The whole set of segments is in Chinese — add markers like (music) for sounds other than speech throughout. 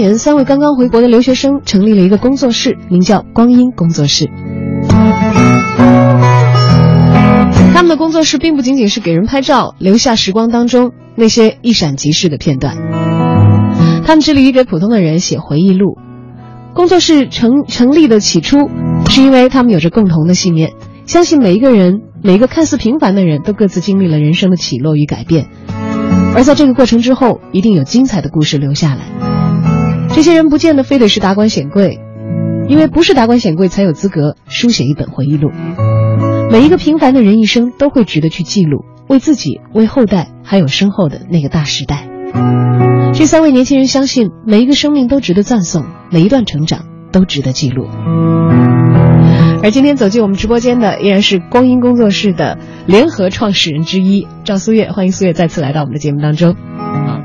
年，三位刚刚回国的留学生成立了一个工作室，名叫“光阴工作室”。他们的工作室并不仅仅是给人拍照，留下时光当中那些一闪即逝的片段。他们致力于给普通的人写回忆录。工作室成成立的起初，是因为他们有着共同的信念，相信每一个人，每一个看似平凡的人都各自经历了人生的起落与改变，而在这个过程之后，一定有精彩的故事留下来。这些人不见得非得是达官显贵，因为不是达官显贵才有资格书写一本回忆录。每一个平凡的人一生都会值得去记录，为自己、为后代，还有身后的那个大时代。这三位年轻人相信，每一个生命都值得赞颂，每一段成长都值得记录。而今天走进我们直播间的，依然是光阴工作室的联合创始人之一赵苏月，欢迎苏月再次来到我们的节目当中。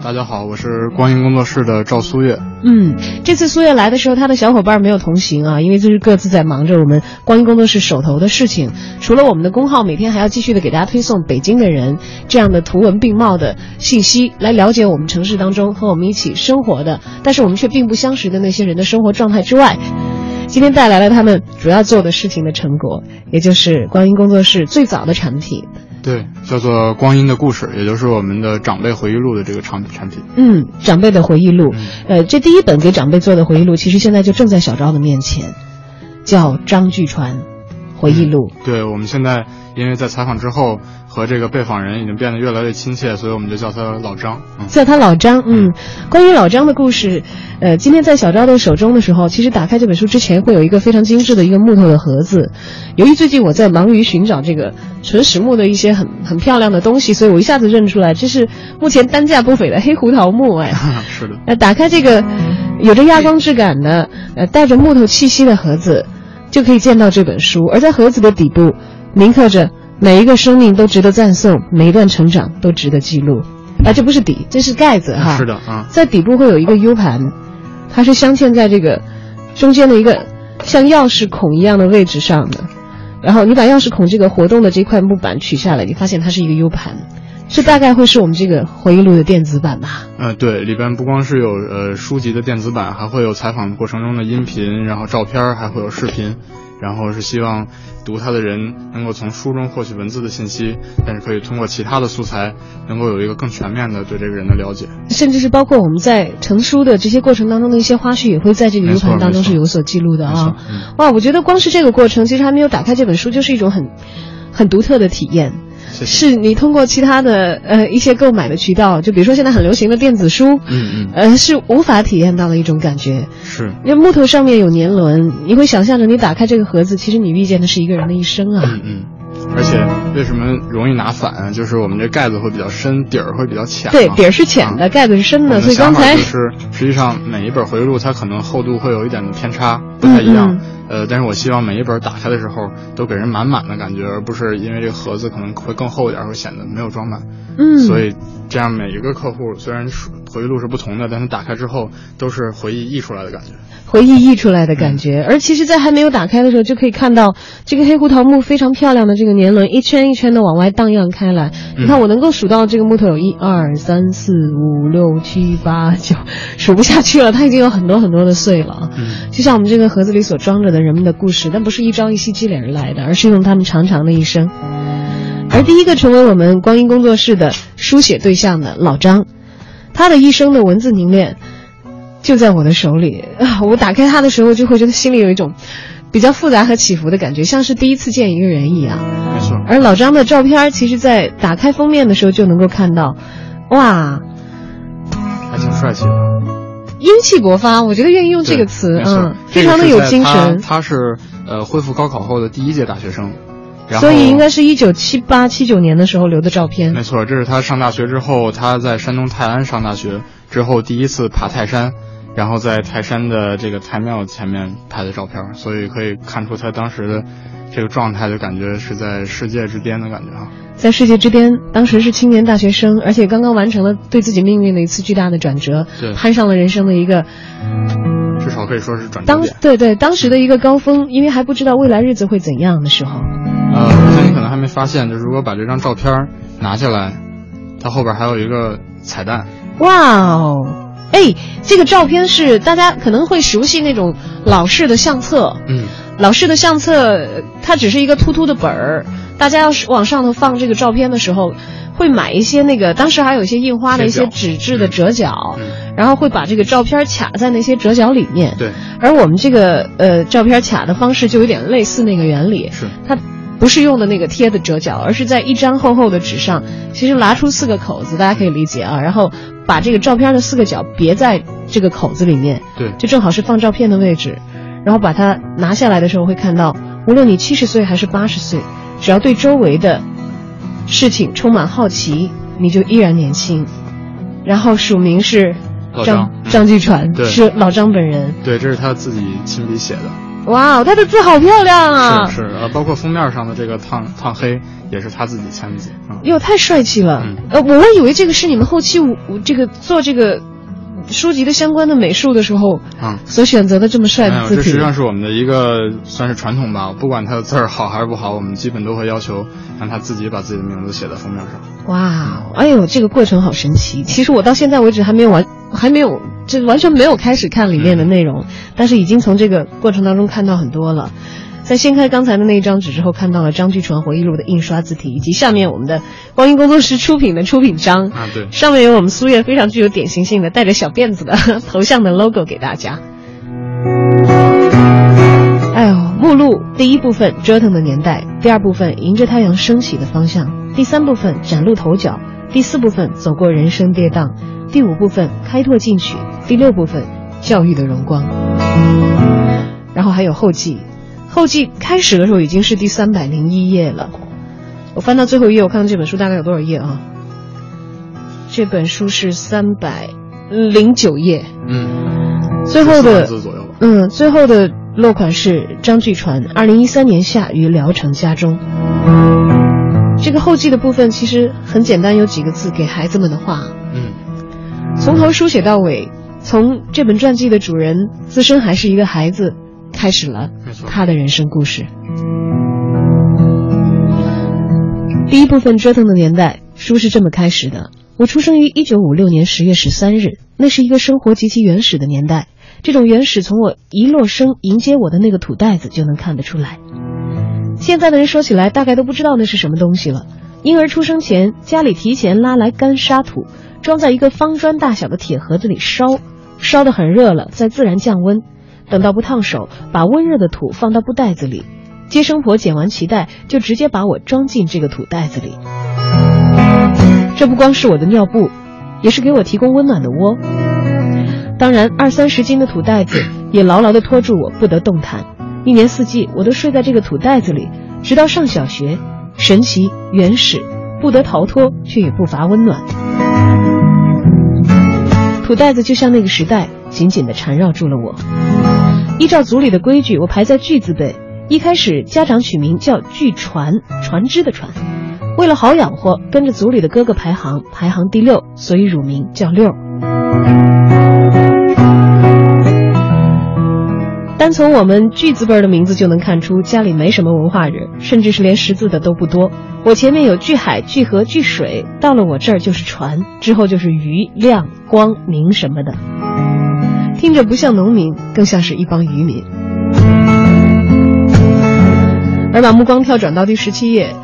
大家好，我是光阴工作室的赵苏月。嗯，这次苏月来的时候，他的小伙伴没有同行啊，因为就是各自在忙着我们光阴工作室手头的事情。除了我们的公号每天还要继续的给大家推送北京的人这样的图文并茂的信息，来了解我们城市当中和我们一起生活的，但是我们却并不相识的那些人的生活状态之外。今天带来了他们主要做的事情的成果，也就是光阴工作室最早的产品。对，叫做《光阴的故事》，也就是我们的长辈回忆录的这个产产品。嗯，长辈的回忆录，嗯。呃，这第一本给长辈做的回忆录，其实现在就正在小昭的面前，叫《张巨传回忆录》。对，我们现在因为在采访之后和这个被访人已经变得越来越亲切，所以我们就叫他老张。嗯，叫他老张，嗯，关于老张的故事，呃，今天在小昭的手中的时候，其实打开这本书之前会有一个非常精致的一个木头的盒子。由于最近我在忙于寻找这个纯实木的一些很很漂亮的东西，所以我一下子认出来，这是目前单价不菲的黑胡桃木，哎，(laughs) 是的，呃，打开这个有着亚光质感的，呃，带着木头气息的盒子，就可以见到这本书。而在盒子的底部，铭刻着每一个生命都值得赞颂，每一段成长都值得记录。啊，这不是底，这是盖子哈。是的啊。在底部会有一个 U 盘，它是镶嵌在这个中间的一个像钥匙孔一样的位置上的。然后你把钥匙孔这个活动的这块木板取下来，你发现它是一个 U 盘。这大概会是我们这个回忆录的电子版吧。呃，对，里边不光是有呃书籍的电子版，还会有采访过程中的音频，然后照片，还会有视频。然后是希望读它的人能够从书中获取文字的信息，但是可以通过其他的素材，能够有一个更全面的对这个人的了解，甚至是包括我们在成书的这些过程当中的一些花絮，也会在这个 U 盘当中是有所记录的啊。嗯、哇，我觉得光是这个过程，其实还没有打开这本书，就是一种很很独特的体验。是你通过其他的呃一些购买的渠道，就比如说现在很流行的电子书，嗯嗯，呃是无法体验到的一种感觉。是，因为木头上面有年轮，你会想象着你打开这个盒子，其实你遇见的是一个人的一生啊。嗯嗯。而且为什么容易拿反？就是我们这盖子会比较深，底儿会比较浅。对，底儿是浅的，啊、盖子是深的，所以刚才就是实际上每一本回忆录它可能厚度会有一点的偏差，不太一样。嗯嗯呃，但是我希望每一本打开的时候都给人满满的感觉，而不是因为这个盒子可能会更厚一点，会显得没有装满。嗯，所以这样每一个客户虽然回忆录是不同的，但是打开之后都是回忆溢出来的感觉。回忆溢出来的感觉，嗯、而其实，在还没有打开的时候，就可以看到这个黑胡桃木非常漂亮的这个年轮一圈一圈的往外荡漾开来。嗯、你看，我能够数到这个木头有一二三四五六七八九，数不下去了，它已经有很多很多的碎了。嗯，就像我们这个盒子里所装着的人们的故事，但不是一朝一夕积累而来的，而是用他们长长的一生。而第一个成为我们光阴工作室的书写对象的老张，他的一生的文字凝练。就在我的手里啊！(laughs) 我打开他的时候，就会觉得心里有一种比较复杂和起伏的感觉，像是第一次见一个人一样。没错。而老张的照片，其实，在打开封面的时候就能够看到，哇，还挺帅气的。英气勃发，我觉得愿意用这个词，嗯，非常的有精神。他是呃恢复高考后的第一届大学生，所以应该是一九七八七九年的时候留的照片。没错，这是他上大学之后，他在山东泰安上大学之后第一次爬泰山，然后在泰山的这个太庙前面拍的照片，所以可以看出他当时的这个状态，就感觉是在世界之巅的感觉啊。在世界之巅，当时是青年大学生，而且刚刚完成了对自己命运的一次巨大的转折，攀上了人生的一个，至少可以说是转折点。对对，当时的一个高峰，因为还不知道未来日子会怎样的时候。呃，我想你可能还没发现，就是如果把这张照片拿下来，它后边还有一个彩蛋。哇哦，哎，这个照片是大家可能会熟悉那种老式的相册，嗯，老式的相册，它只是一个突突的本儿。大家要是往上头放这个照片的时候，会买一些那个当时还有一些印花的一些纸质的折角，然后会把这个照片卡在那些折角里面。对。而我们这个呃照片卡的方式就有点类似那个原理。是。它不是用的那个贴的折角，而是在一张厚厚的纸上，其实拿出四个口子，大家可以理解啊。然后把这个照片的四个角别在这个口子里面。对。就正好是放照片的位置，然后把它拿下来的时候会看到，无论你七十岁还是八十岁。只要对周围的事情充满好奇，你就依然年轻。然后署名是张张继传，对是老张本人。对，这是他自己亲笔写的。哇，他的字好漂亮啊！是是，呃，包括封面上的这个烫烫黑也是他自己签字。哟，太帅气了！呃，我我以为这个是你们后期这个做这个。书籍的相关的美术的时候，啊，所选择的这么帅的字体，这实际上是我们的一个算是传统吧。不管他的字儿好还是不好，我们基本都会要求让他自己把自己的名字写在封面上。哇，哎呦，这个过程好神奇！其实我到现在为止还没有完，还没有，这完全没有开始看里面的内容，但是已经从这个过程当中看到很多了。在掀开刚才的那一张纸之后，看到了张居传回忆录的印刷字体，以及下面我们的光阴工作室出品的出品章啊，对，上面有我们苏叶非常具有典型性的带着小辫子的头像的 logo 给大家。哎呦，目录第一部分折腾的年代，第二部分迎着太阳升起的方向，第三部分崭露头角，第四部分走过人生跌宕，第五部分开拓进取，第六部分教育的荣光，然后还有后记。后记开始的时候已经是第三百零一页了，我翻到最后一页，我看看这本书大概有多少页啊？这本书是三百零九页，嗯，最后的嗯，最后的落款是张巨传，二零一三年夏于聊城家中。这个后记的部分其实很简单，有几个字给孩子们的话，嗯，从头书写到尾，从这本传记的主人自身还是一个孩子。开始了他的人生故事。第一部分折腾的年代，书是这么开始的：我出生于一九五六年十月十三日，那是一个生活极其原始的年代。这种原始，从我一落生迎接我的那个土袋子就能看得出来。现在的人说起来，大概都不知道那是什么东西了。婴儿出生前，家里提前拉来干沙土，装在一个方砖大小的铁盒子里烧，烧得很热了，再自然降温。等到不烫手，把温热的土放到布袋子里，接生婆剪完脐带，就直接把我装进这个土袋子里。这不光是我的尿布，也是给我提供温暖的窝。当然，二三十斤的土袋子也牢牢地拖住我，不得动弹。一年四季，我都睡在这个土袋子里，直到上小学。神奇、原始，不得逃脱，却也不乏温暖。土袋子就像那个时代。紧紧地缠绕住了我。依照组里的规矩，我排在巨字辈。一开始，家长取名叫巨船，船只的船。为了好养活，跟着组里的哥哥排行，排行第六，所以乳名叫六。单从我们巨字辈的名字就能看出，家里没什么文化人，甚至是连识字的都不多。我前面有巨海、巨河、巨水，到了我这儿就是船，之后就是鱼、亮、光明什么的。听着不像农民，更像是一帮渔民。而把目光跳转到第十七页，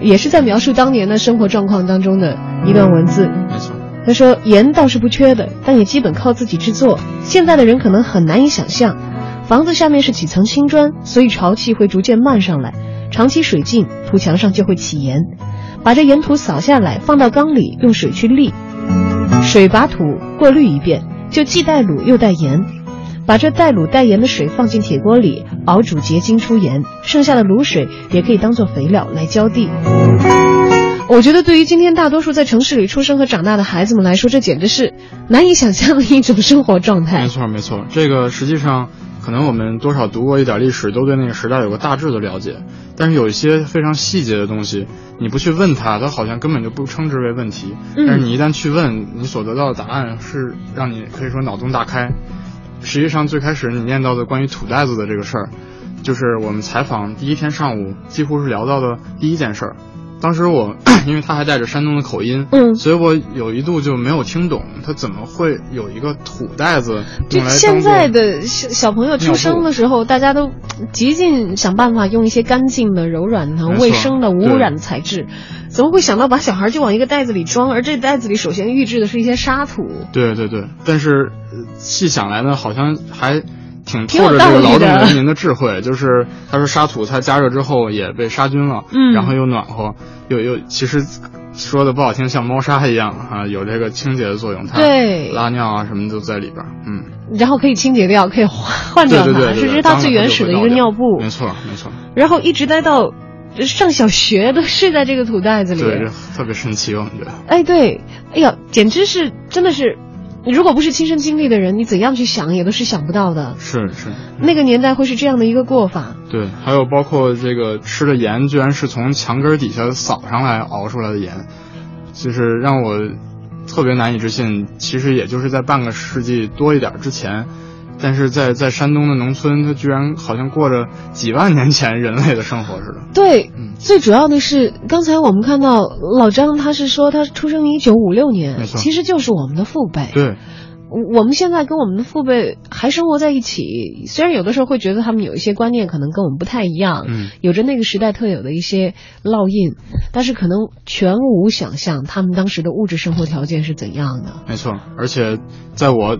也是在描述当年的生活状况当中的一段文字。没错，他说盐倒是不缺的，但也基本靠自己制作。现在的人可能很难以想象，房子下面是几层青砖，所以潮气会逐渐漫上来。长期水浸，土墙上就会起盐。把这盐土扫下来，放到缸里，用水去沥，水把土过滤一遍。就既带卤又带盐。把这带卤带盐的水放进铁锅里熬煮结晶出盐，剩下的卤水也可以当做肥料来浇地。我觉得对于今天大多数在城市里出生和长大的孩子们来说，这简直是难以想象的一种生活状态。没错，没错，这个实际上可能我们多少读过一点历史，都对那个时代有个大致的了解。但是有一些非常细节的东西，你不去问他，他好像根本就不称之为问题。但是你一旦去问，你所得到的答案是让你可以说脑洞大开。实际上，最开始你念到的关于土袋子的这个事儿，就是我们采访第一天上午几乎是聊到的第一件事儿。当时我 (clears throat) 因为他还带着山东的口音，嗯，所以我有一度就没有听懂他怎么会有一个土袋子就现在的小小朋友出生的时候，大家都极尽想办法用一些干净的、柔软的、卫生的、无污染的材质，怎么会想到把小孩就往一个袋子里装？而这袋子里首先预制的是一些沙土。对对对，但是呃细想来呢，好像还挺透着这个劳动人民的智慧。就是他说沙土它加热之后也被杀菌了，嗯然后又暖和，又又其实说的不好听，像猫砂一样啊，有这个清洁的作用。它对拉尿啊什么都在里边儿，嗯，然后可以清洁掉，可以换换掉它，对是它最原始的一个尿布。没错没错，然后一直待到上小学都睡在这个土袋子里。对，这特别神奇，我觉得。哎，对，哎呀，简直是真的是，如果不是亲身经历的人，你怎样去想也都是想不到的。是是，那个年代会是这样的一个过法。对，还有包括这个吃的盐，居然是从墙根儿底下扫上来熬出来的盐，就是让我特别难以置信。其实也就是在半个世纪多一点儿之前，但是在在山东的农村，他居然好像过着几万年前人类的生活似的。对，嗯最主要的是，刚才我们看到老张，他是说他出生于一九五六年，没错其实就是我们的父辈。对，我们现在跟我们的父辈还生活在一起，虽然有的时候会觉得他们有一些观念可能跟我们不太一样，嗯有着那个时代特有的一些烙印，但是可能全无想象他们当时的物质生活条件是怎样的。没错。而且在我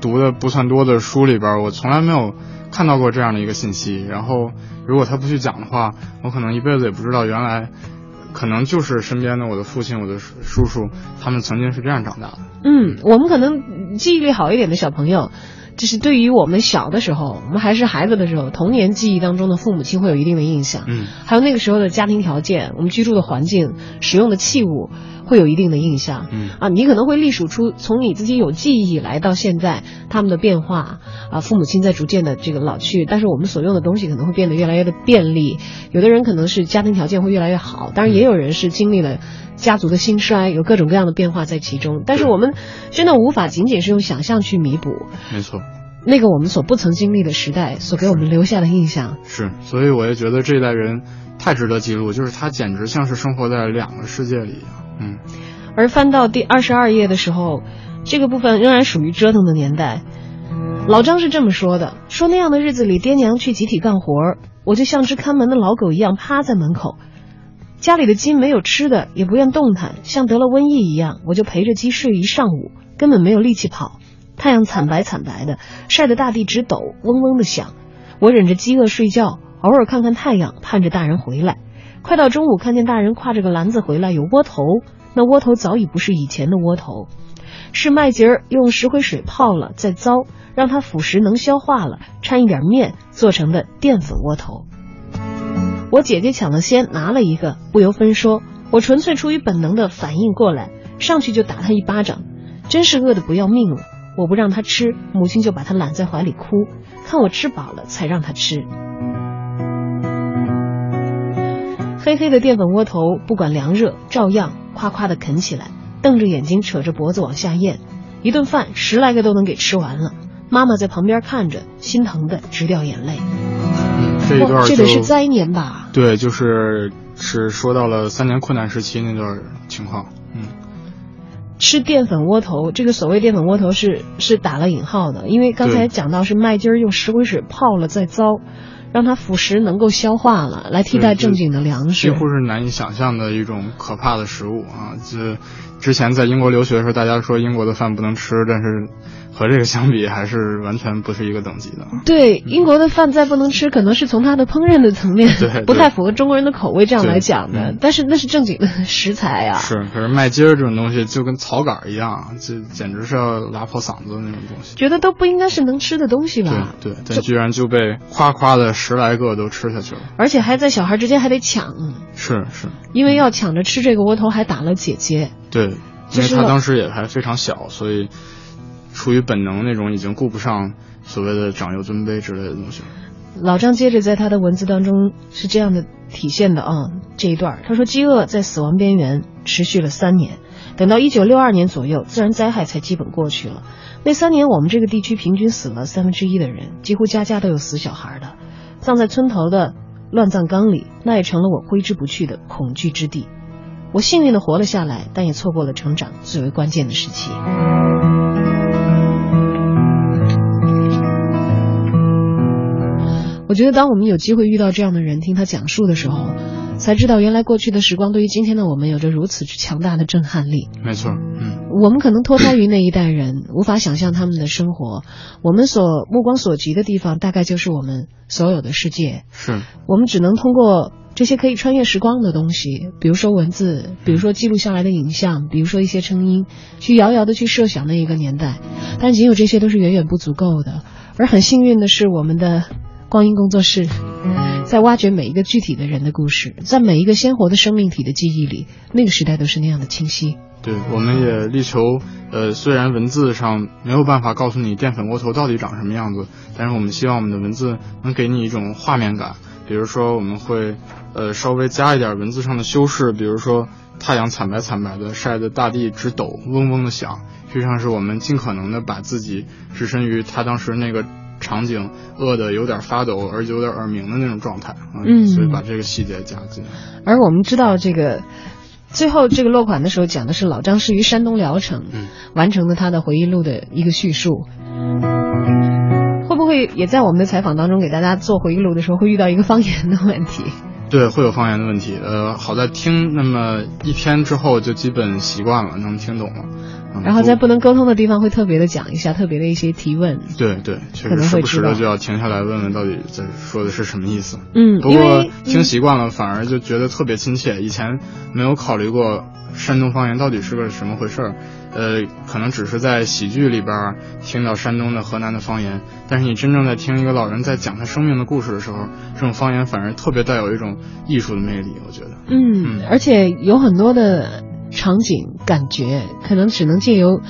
读的不算多的书里边，我从来没有看到过这样的一个信息。然后，如果他不去讲的话，我可能一辈子也不知道原来。可能就是身边的我的父亲、我的叔叔，他们曾经是这样长大的。嗯，我们可能记忆力好一点的小朋友，就是对于我们小的时候，我们还是孩子的时候，童年记忆当中的父母亲会有一定的印象。嗯，还有那个时候的家庭条件，我们居住的环境、使用的器物，会有一定的印象。嗯啊，你可能会历数出从你自己有记忆以来到现在他们的变化啊，父母亲在逐渐的这个老去，但是我们所用的东西可能会变得越来越的便利。有的人可能是家庭条件会越来越好，当然也有人是经历了家族的兴衰，有各种各样的变化在其中。但是我们真的无法仅仅是用想象去弥补没错，那个我们所不曾经历的时代所给我们留下的印象。是，所以我也觉得这一代人太值得记录，就是他简直像是生活在两个世界里一样。嗯，而翻到第二十二页的时候，这个部分仍然属于折腾的年代。老张是这么说的：说那样的日子里，爹娘去集体干活，我就像只看门的老狗一样趴在门口。家里的鸡没有吃的，也不愿动弹，像得了瘟疫一样，我就陪着鸡睡一上午，根本没有力气跑。太阳惨白惨白的，晒得大地直抖，嗡嗡的响。我忍着饥饿睡觉，偶尔看看太阳，盼着大人回来。快到中午，看见大人挎着个篮子回来，有窝头，那窝头早已不是以前的窝头，是麦秸儿用石灰水泡了再糟，让它腐蚀能消化了，掺一点面做成的淀粉窝头。我姐姐抢了先，拿了一个，不由分说，我纯粹出于本能的反应过来，上去就打他一巴掌，真是饿得不要命了。我不让他吃，母亲就把他揽在怀里哭，看我吃饱了才让他吃。黑黑的淀粉窝头，不管凉热，照样夸夸的啃起来，瞪着眼睛，扯着脖子往下咽。一顿饭十来个都能给吃完了。妈妈在旁边看着，心疼的直掉眼泪。这一段这得是灾年吧？对，就是是说到了三年困难时期那段情况。嗯，吃淀粉窝头，这个所谓淀粉窝头是是打了引号的，因为刚才讲到是麦秸儿用石灰水泡了再糟，让它腐蚀能够消化了，来替代正经的粮食几。乎是难以想象的一种可怕的食物啊！这之前在英国留学的时候，大家说英国的饭不能吃，但是和这个相比，还是完全不是一个等级的。对英国的饭再不能吃，可能是从它的烹饪的层面不太符合中国人的口味这样来讲的嗯。但是那是正经的食材啊。是，可是麦秸儿这种东西就跟草杆一样，这简直是要拉破嗓子的那种东西。觉得都不应该是能吃的东西吧？对对，但居然就被夸夸的十来个都吃下去了，而且还在小孩之间还得抢。是是，因为要抢着吃这个窝头，还打了姐姐。对，因为他当时也还非常小，所以出于本能那种已经顾不上所谓的长幼尊卑之类的东西。老张接着在他的文字当中是这样的体现的啊，这一段他说：“饥饿在死亡边缘持续了三年，等到一九六二年左右，自然灾害才基本过去了。那三年，我们这个地区平均死了三分之一的人，几乎家家都有死小孩的，葬在村头的乱葬岗里，那也成了我挥之不去的恐惧之地。我幸运的活了下来，但也错过了成长最为关键的时期。”我觉得，当我们有机会遇到这样的人，听他讲述的时候，才知道原来过去的时光对于今天的我们有着如此之强大的震撼力。没错，嗯，我们可能脱胎于那一代人，(coughs) 无法想象他们的生活。我们所目光所及的地方，大概就是我们所有的世界。是我们只能通过这些可以穿越时光的东西，比如说文字，比如说记录下来的影像，比如说一些声音，去遥遥的去设想那一个年代。但仅有这些都是远远不足够的。而很幸运的是，我们的。光阴工作室在挖掘每一个具体的人的故事，在每一个鲜活的生命体的记忆里，那个时代都是那样的清晰。对，我们也力求，呃，虽然文字上没有办法告诉你淀粉窝头到底长什么样子，但是我们希望我们的文字能给你一种画面感。比如说，我们会，呃，稍微加一点文字上的修饰，比如说太阳惨白惨白的晒得大地直抖，嗡嗡的响，实际上是我们尽可能的把自己置身于他当时那个。场景饿的有点发抖，而且有点耳鸣的那种状态嗯，所以把这个细节加进来。而我们知道，这个最后这个落款的时候讲的是老张是于山东聊城完成了他的回忆录的一个叙述。会不会也在我们的采访当中给大家做回忆录的时候会遇到一个方言的问题？对，会有方言的问题。呃，好在听那么一篇之后就基本习惯了，能听懂了。然后在不能沟通的地方会特别的讲一下，特别的一些提问。对对，确实时不时的就要停下来问问到底在说的是什么意思。嗯，不过听习惯了反而就觉得特别亲切。以前没有考虑过山东方言到底是个什么回事儿，呃，可能只是在喜剧里边听到山东的、河南的方言，但是你真正在听一个老人在讲他生命的故事的时候，这种方言反而特别带有一种艺术的魅力，我觉得。嗯，而且有很多的。场景感觉可能只能借由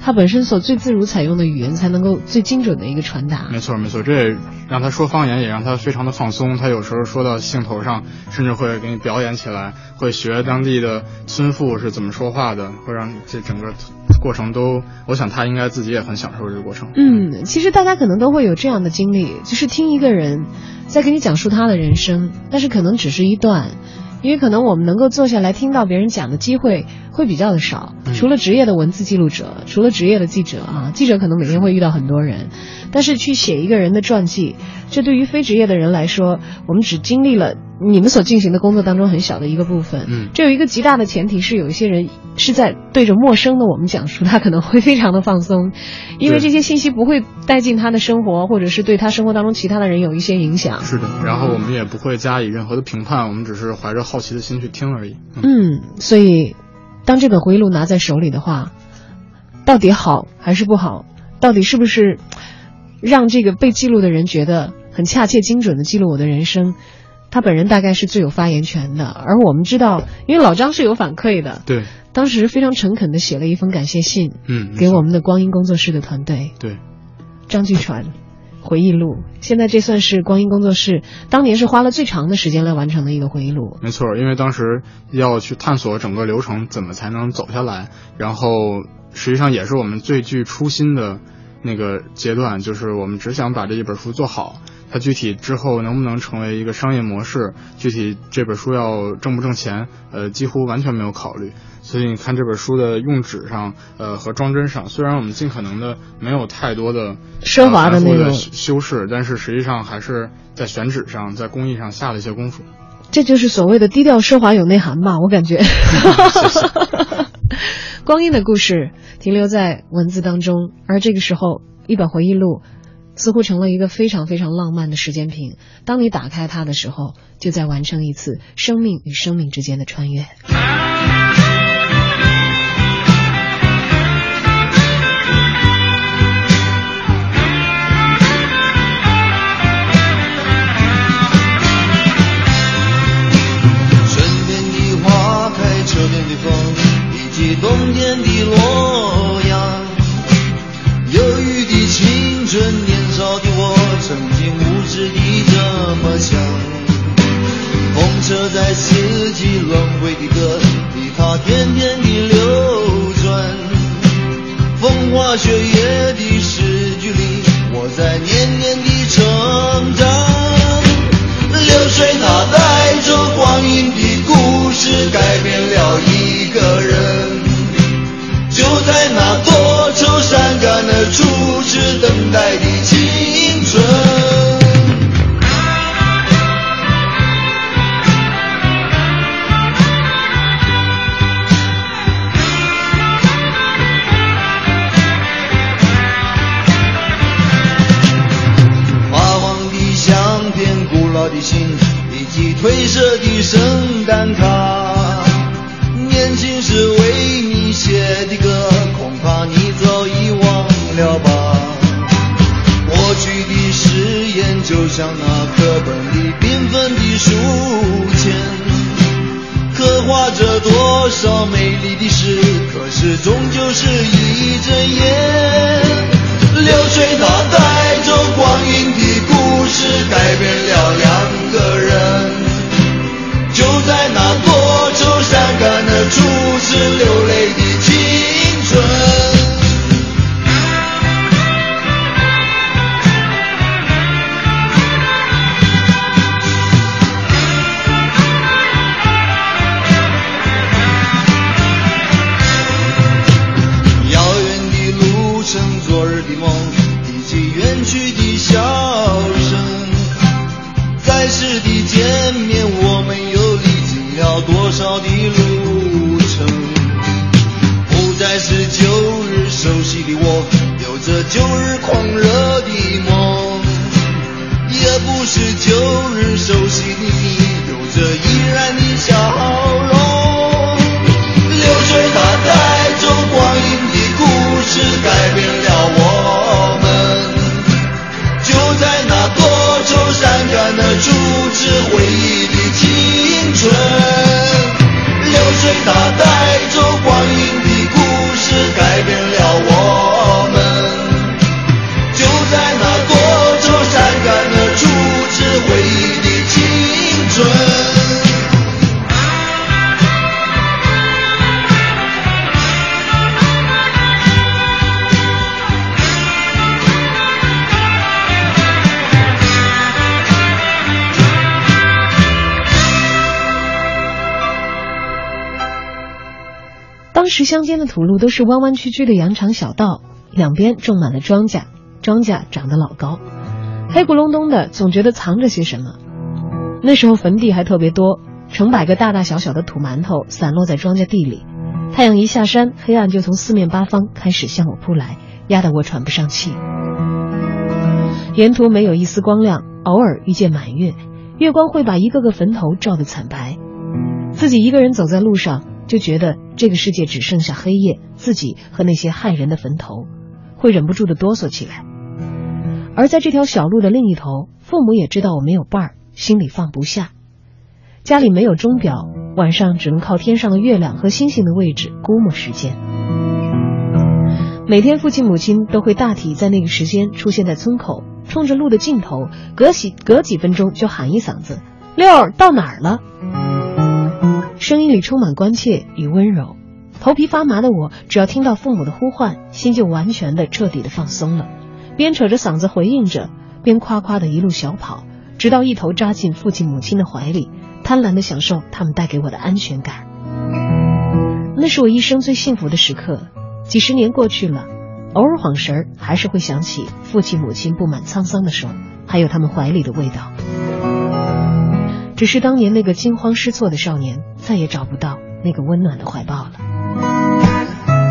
他本身所最自如采用的语言，才能够最精准的一个传达。没错，没错，这也让他说方言，也让他非常的放松。他有时候说到兴头上，甚至会给你表演起来，会学当地的村妇是怎么说话的，会让这整个过程都，我想他应该自己也很享受这个过程。嗯，其实大家可能都会有这样的经历，就是听一个人在给你讲述他的人生，但是可能只是一段。因为可能我们能够坐下来听到别人讲的机会会比较的少，除了职业的文字记录者，除了职业的记者啊，记者可能每天会遇到很多人，但是去写一个人的传记，这对于非职业的人来说，我们只经历了。你们所进行的工作当中很小的一个部分，嗯，这有一个极大的前提是有一些人是在对着陌生的我们讲述，他可能会非常的放松，因为这些信息不会带进他的生活，或者是对他生活当中其他的人有一些影响。是的，然后我们也不会加以任何的评判，我们只是怀着好奇的心去听而已。嗯，所以当这本回忆录拿在手里的话，到底好还是不好？到底是不是让这个被记录的人觉得很恰切、精准的记录我的人生？他本人大概是最有发言权的，而我们知道，因为老张是有反馈的，对，当时非常诚恳的写了一封感谢信，嗯，给我们的光阴工作室的团队，对，张巨传回忆录，现在这算是光阴工作室当年是花了最长的时间来完成的一个回忆录，没错，因为当时要去探索整个流程怎么才能走下来，然后实际上也是我们最具初心的那个阶段，就是我们只想把这一本书做好。它具体之后能不能成为一个商业模式？具体这本书要挣不挣钱？呃，几乎完全没有考虑。所以你看这本书的用纸上，呃，和装帧上，虽然我们尽可能的没有太多的奢华的那种修饰，但是实际上还是在选纸上，在工艺上下了一些功夫。这就是所谓的低调奢华有内涵吧？我感觉。(laughs) 光阴的故事停留在文字当中，而这个时候，一本回忆录。似乎成了一个非常非常浪漫的时间瓶。当你打开它的时候，就在完成一次生命与生命之间的穿越。春天的花开，秋天的风，以及冬天的落阳，忧郁的青春年。少的我，曾经无知的这么想。风车在四季轮回的歌里，它天天的流转。风花雪月的土路都是弯弯曲曲的羊肠小道，两边种满了庄稼，庄稼长得老高，黑咕隆咚的，总觉得藏着些什么。那时候坟地还特别多，成百个大大小小的土馒头散落在庄稼地里。太阳一下山，黑暗就从四面八方开始向我扑来，压得我喘不上气。沿途没有一丝光亮，偶尔遇见满月，月光会把一个个坟头照得惨白。自己一个人走在路上，就觉得这个世界只剩下黑夜，自己和那些害人的坟头，会忍不住的哆嗦起来。而在这条小路的另一头，父母也知道我没有伴儿，心里放不下。家里没有钟表，晚上只能靠天上的月亮和星星的位置估摸时间。每天父亲母亲都会大体在那个时间出现在村口，冲着路的尽头，隔几隔几分钟就喊一嗓子：“六儿到哪儿了？”声音里充满关切与温柔。头皮发麻的我，只要听到父母的呼唤，心就完全的、彻底的放松了。边扯着嗓子回应着，边夸夸的一路小跑，直到一头扎进父亲母亲的怀里，贪婪的享受他们带给我的安全感。那是我一生最幸福的时刻。几十年过去了，偶尔晃神儿，还是会想起父亲母亲布满沧桑的手，还有他们怀里的味道。只是当年那个惊慌失措的少年，再也找不到那个温暖的怀抱了。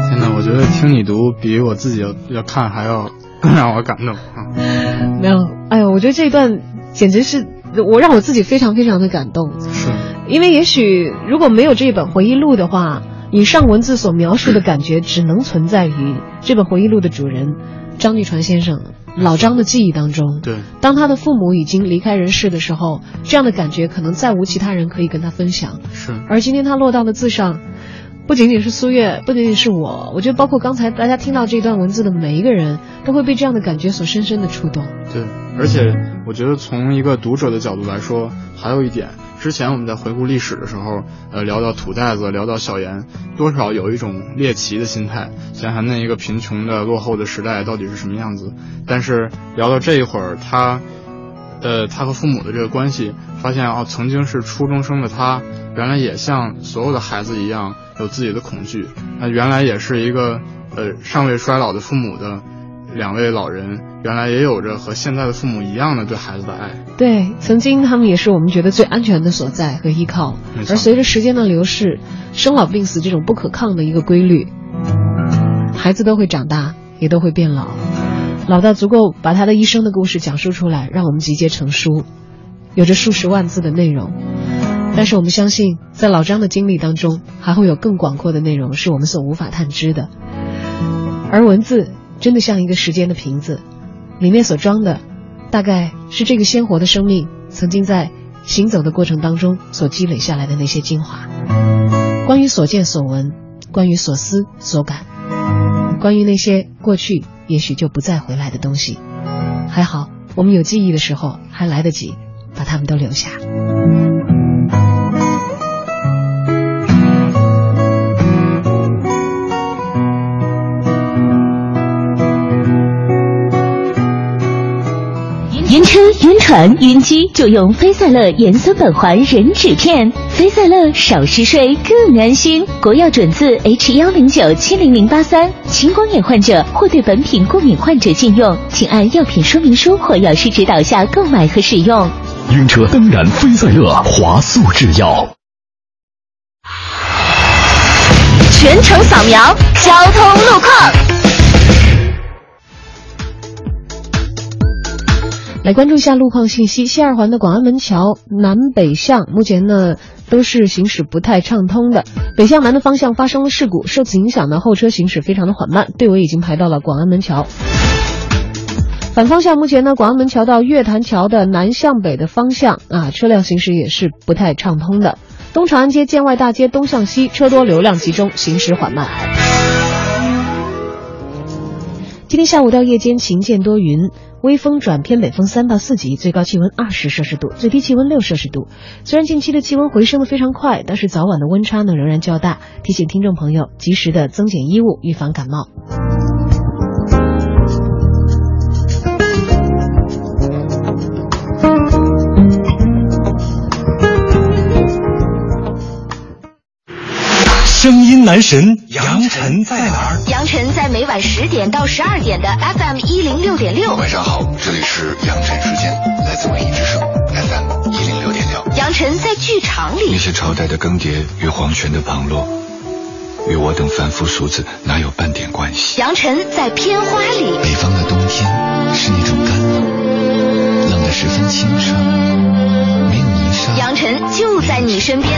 天哪，我觉得听你读比我自己要要看还要 (coughs) 更让我感动啊！(laughs) 没有，哎呦，我觉得这一段简直是我让我自己非常非常的感动。是，因为也许如果没有这一本回忆录的话，以上文字所描述的感觉，只能存在于这本回忆录的主人张继传先生老张的记忆当中。对，当他的父母已经离开人世的时候，这样的感觉可能再无其他人可以跟他分享。是，而今天他落到的字上，不仅仅是苏月，不仅仅是我，我觉得包括刚才大家听到这段文字的每一个人，都会被这样的感觉所深深的触动。对，而且我觉得从一个读者的角度来说，还有一点，之前我们在回顾历史的时候，呃，聊到土袋子，聊到小严，多少有一种猎奇的心态，想想那一个贫穷的、落后的时代到底是什么样子。但是聊到这一会儿，他。呃，他和父母的这个关系，发现哦，曾经是初中生的他，原来也像所有的孩子一样有自己的恐惧。那原来也是一个呃尚未衰老的父母的两位老人，原来也有着和现在的父母一样的对孩子的爱。对，曾经他们也是我们觉得最安全的所在和依靠。而随着时间的流逝，生老病死这种不可抗的一个规律，孩子都会长大，也都会变老。老到足够把他的一生的故事讲述出来，让我们集结成书，有着数十万字的内容。但是我们相信，在老张的经历当中，还会有更广阔的内容是我们所无法探知的。而文字真的像一个时间的瓶子，里面所装的，大概是这个鲜活的生命曾经在行走的过程当中所积累下来的那些精华。关于所见所闻，关于所思所感，关于那些过去。也许就不再回来的东西，还好我们有记忆的时候还来得及把它们都留下。车、晕船、晕机就用飞赛乐盐酸苯环壬酯片。飞赛乐少嗜睡更安心。国药准字 H 幺零九七零零八三。青光眼患者或对本品过敏患者禁用，请按药品说明书或药师指导下购买和使用。晕车当然飞赛乐，华素制药。全程扫描交通路况。来关注一下路况信息。西二环的广安门桥南北向目前呢都是行驶不太畅通的，北向南的方向发生了事故，受此影响呢后车行驶非常的缓慢，队尾已经排到了广安门桥。反方向目前呢广安门桥到月坛桥的南向北的方向啊车辆行驶也是不太畅通的。东长安街建外大街东向西车多流量集中，行驶缓慢。今天下午到夜间晴间多云。微风转偏北风三到四级，最高气温二十摄氏度，最低气温六摄氏度。虽然近期的气温回升的非常快，但是早晚的温差呢仍然较大，提醒听众朋友及时的增减衣物，预防感冒。声音男神杨晨在哪儿？杨晨在每晚十点到十二点的 FM 一零六点六。晚上好，这里是杨晨时间，来自文艺之声 FM 一零六点六。杨晨在剧场里。那些朝代的更迭与皇权的旁落，与我等凡夫俗子哪有半点关系？杨晨在片花里。北方的冬天是那种干冷，冷得十分清澈，没有泥沙。杨晨就在你身边。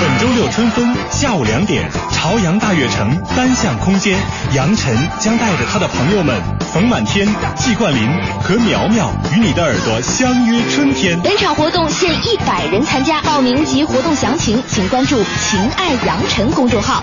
本周六春分下午两点，朝阳大悦城单向空间，杨晨将带着他的朋友们冯满天、季冠霖和苗苗与你的耳朵相约春天。本场活动限一百人参加，报名及活动详情请关注“情爱杨晨”公众号。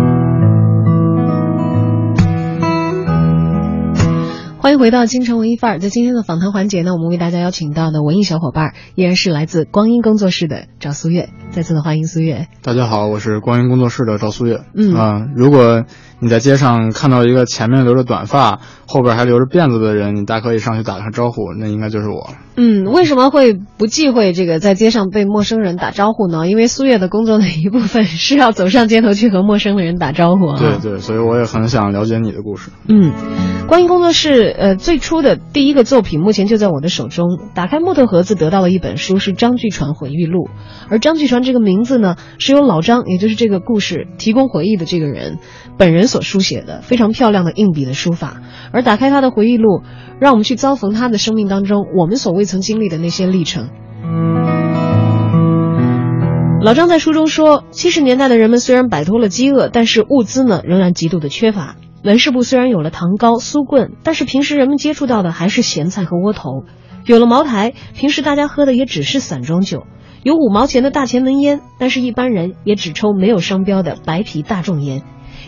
回到京城文艺范儿，在今天的访谈环节呢，我们为大家邀请到的文艺小伙伴依然是来自光阴工作室的赵苏月，再次的欢迎苏月。大家好，我是光阴工作室的赵苏月。嗯啊，如果你在街上看到一个前面留着短发，后边还留着辫子的人，你大可以上去打个招呼，那应该就是我。嗯，为什么会不忌讳这个在街上被陌生人打招呼呢？因为苏月的工作的一部分 (laughs) 是要走上街头去和陌生的人打招呼。对对，所以我也很想了解你的故事。嗯，关于工作室。呃，最初的第一个作品目前就在我的手中。打开木头盒子，得到了一本书，是张巨传回忆录。而张巨传这个名字呢，是由老张，也就是这个故事提供回忆的这个人本人所书写的，非常漂亮的硬笔的书法。而打开他的回忆录，让我们去遭逢他的生命当中我们所未曾经历的那些历程。老张在书中说，七十年代的人们虽然摆脱了饥饿，但是物资呢仍然极度的缺乏。门市部虽然有了糖糕、酥棍，但是平时人们接触到的还是咸菜和窝头。有了茅台，平时大家喝的也只是散装酒。有五毛钱的大前门烟，但是一般人也只抽没有商标的白皮大众烟。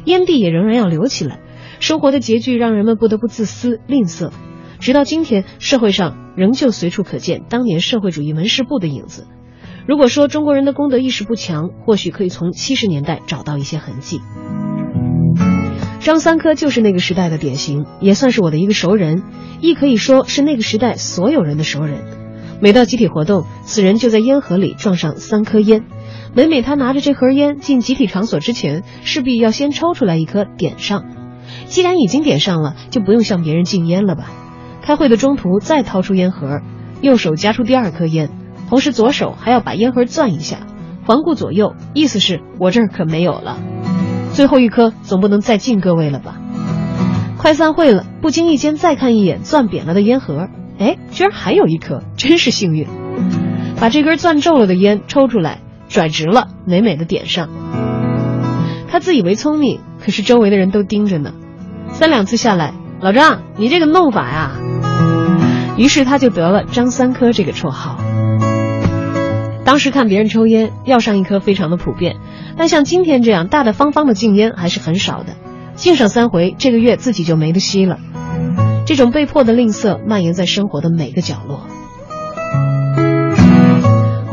烟蒂也仍然要留起来。生活的拮据让人们不得不自私吝啬。直到今天，社会上仍旧随处可见当年社会主义门市部的影子。如果说中国人的公德意识不强，或许可以从七十年代找到一些痕迹。张三科就是那个时代的典型，也算是我的一个熟人，亦可以说是那个时代所有人的熟人。每到集体活动，此人就在烟盒里撞上三颗烟。每每他拿着这盒烟进集体场所之前，势必要先抽出来一颗点上。既然已经点上了，就不用向别人禁烟了吧？开会的中途再掏出烟盒，右手夹出第二颗烟，同时左手还要把烟盒攥一下，环顾左右，意思是我这儿可没有了。最后一颗总不能再敬各位了吧？快散会了，不经意间再看一眼攥扁了的烟盒，哎，居然还有一颗，真是幸运。把这根攥皱了的烟抽出来，拽直了，美美的点上。他自以为聪明，可是周围的人都盯着呢。三两次下来，老张，你这个弄法呀，于是他就得了张三颗这个绰号。当时看别人抽烟，要上一颗非常的普遍。但像今天这样大大方方的禁烟还是很少的，禁上三回，这个月自己就没得吸了。这种被迫的吝啬蔓延在生活的每个角落。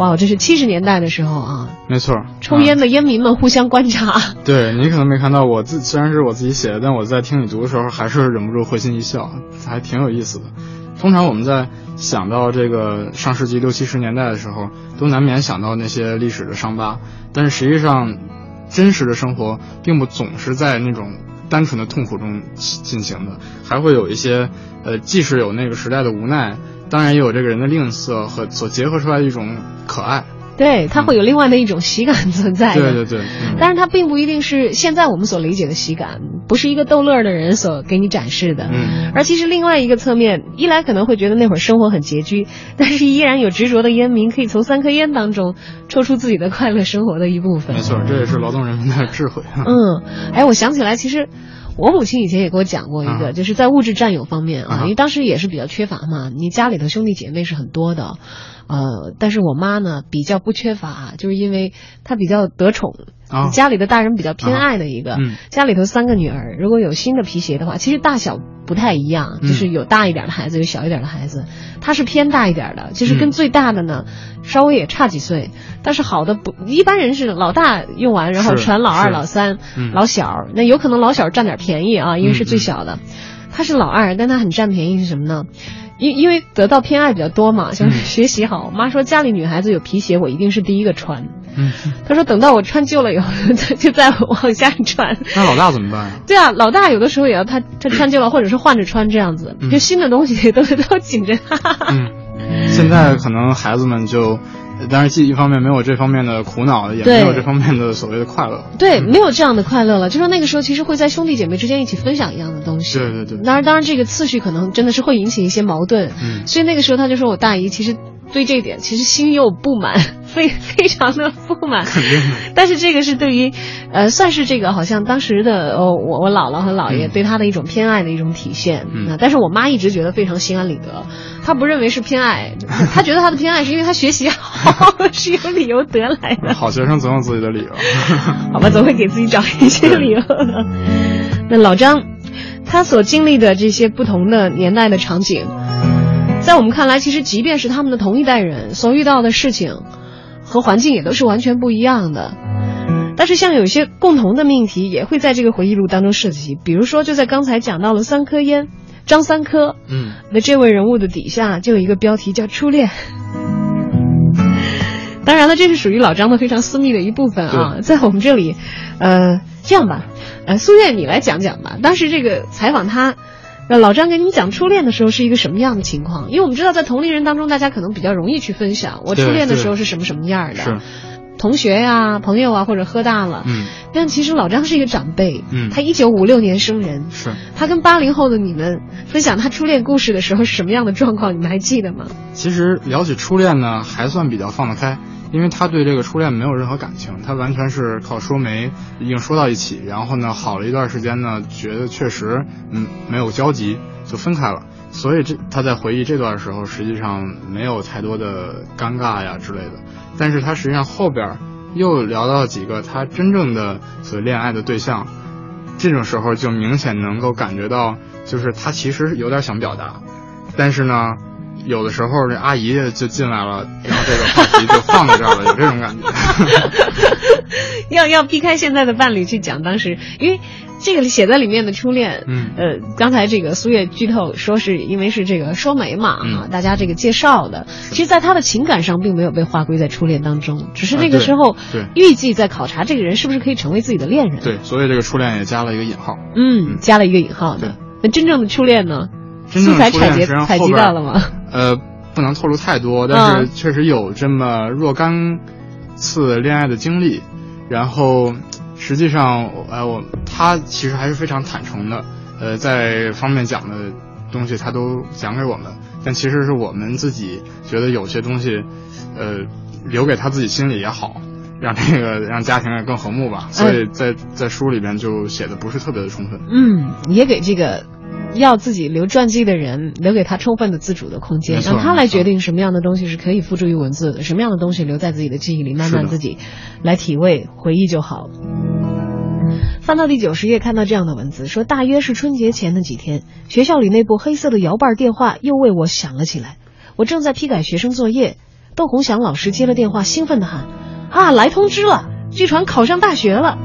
哇，这是七十年代的时候啊，没错，抽烟的烟民们互相观察。(laughs) 对你可能没看到我自，虽然是我自己写的，但我在听你读的时候还是忍不住会心一笑，还挺有意思的。通常我们在想到这个上世纪六七十年代的时候，都难免想到那些历史的伤疤。但是实际上，真实的生活并不总是在那种单纯的痛苦中进行的，还会有一些，呃，即使有那个时代的无奈，当然也有这个人的吝啬和所结合出来的一种可爱。对，它会有另外的一种喜感存在。对对对，但是它并不一定是现在我们所理解的喜感，不是一个逗乐的人所给你展示的。嗯，而其实另外一个侧面，一来可能会觉得那会儿生活很拮据，但是依然有执着的烟民可以从三颗烟当中抽出自己的快乐生活的一部分。没错，这也是劳动人民的智慧。嗯，哎，我想起来，其实。我母亲以前也给我讲过一个，就是在物质占有方面啊，因为当时也是比较缺乏嘛，你家里头兄弟姐妹是很多的，呃，但是我妈呢比较不缺乏，就是因为她比较得宠，家里的大人比较偏爱的一个，家里头三个女儿，如果有新的皮鞋的话，其实大小不太一样，就是有大一点的孩子，有小一点的孩子，她是偏大一点的，就是跟最大的呢稍微也差几岁。但是好的不，一般人是老大用完，然后传老二、老三、老小，那有可能老小占点便宜啊，因为是最小的。他是老二，但他很占便宜是什么呢？因因为得到偏爱比较多嘛，想学习好。我妈说家里女孩子有皮鞋，我一定是第一个穿。嗯，他说等到我穿旧了以后，(laughs) 就再往下穿。(laughs) 那老大怎么办呀？对啊，老大有的时候也要他他穿旧了，或者是换着穿这样子，就新的东西都 (laughs) 都紧着。嗯，现在可能孩子们就。但是，既一方面没有这方面的苦恼，也没有这方面的所谓的快乐。对，没有这样的快乐了。就说那个时候，其实会在兄弟姐妹之间一起分享一样的东西。对对对。当然，当然，这个次序可能真的是会引起一些矛盾。嗯。所以那个时候，他就说我大姨其实对这一点其实心有不满，非非常的不满。但是这个是对于，呃，算是这个好像当时的哦，我我姥姥和姥爷对他的一种偏爱的一种体现。嗯。但是我妈一直觉得非常心安理得。她不认为是偏爱，她觉得她的偏爱是因为她学习好，(laughs) 是有理由得来的。好学生总有自己的理由，(laughs) 好吧，总会给自己找一些理由的。(laughs) 那老张，他所经历的这些不同的年代的场景，在我们看来，其实即便是他们的同一代人所遇到的事情和环境，也都是完全不一样的。但是，像有些共同的命题，也会在这个回忆录当中涉及。比如说，就在刚才讲到了三颗烟。张三科，嗯，那这位人物的底下就有一个标题叫初恋。当然了，这是属于老张的非常私密的一部分啊，在我们这里，呃，这样吧，呃，苏月你来讲讲吧。当时这个采访他，呃，老张给你们讲初恋的时候是一个什么样的情况？因为我们知道在同龄人当中，大家可能比较容易去分享我初恋的时候是什么什么样的。是，同学呀、朋友啊，或者喝大了。嗯，但其实老张是一个长辈，嗯他一九五六年生人，是。他跟八零后的你们分享他初恋故事的时候是什么样的状况？你们还记得吗？其实聊起初恋呢，还算比较放得开，因为他对这个初恋没有任何感情，他完全是靠说媒已经说到一起，然后呢，好了一段时间呢，觉得确实嗯没有交集，就分开了。所以这他在回忆这段时候，实际上没有太多的尴尬呀之类的。但是他实际上后边又聊到几个他真正的所谓恋爱的对象，这种时候就明显能够感觉到，就是他其实有点想表达，但是呢，有的时候这阿姨就进来了，然后这个话题就放在这儿了，(laughs) 有这种感觉。(laughs) 要要避开现在的伴侣去讲当时，因为这个写在里面的初恋，嗯呃，刚才这个苏月剧透说是因为是这个说媒嘛，嗯啊，大家这个介绍的，其实，在他的情感上并没有被划归在初恋当中，只是那个时候对预计在考察这个人是不是可以成为自己的恋人，对，所以这个初恋也加了一个引号。嗯，加了一个引号的。那真正的初恋呢？真正素材采集的初恋实际上采后边集到了吗？呃，不能透露太多，但嗯是确实有这么若干次恋爱的经历。然后，实际上，呃，我他其实还是非常坦诚的，呃，在方面讲的东西他都讲给我们，但其实是我们自己觉得有些东西，呃，留给他自己心里也好。让这个让家庭也更和睦吧，所以在在书里边就写的不是特别的充分。嗯，也给这个要自己留传记的人留给他充分的自主的空间，让他来决定什么样的东西是可以付诸于文字的，什么样的东西留在自己的记忆里，慢慢自己来体味回忆就好。翻到第九十页，看到这样的文字，说大约是春节前的几天，学校里那部黑色的摇把电话又为我响了起来。我正在批改学生作业，窦洪祥老师接了电话，兴奋地喊：“啊，来通知了！据传考上大学了。”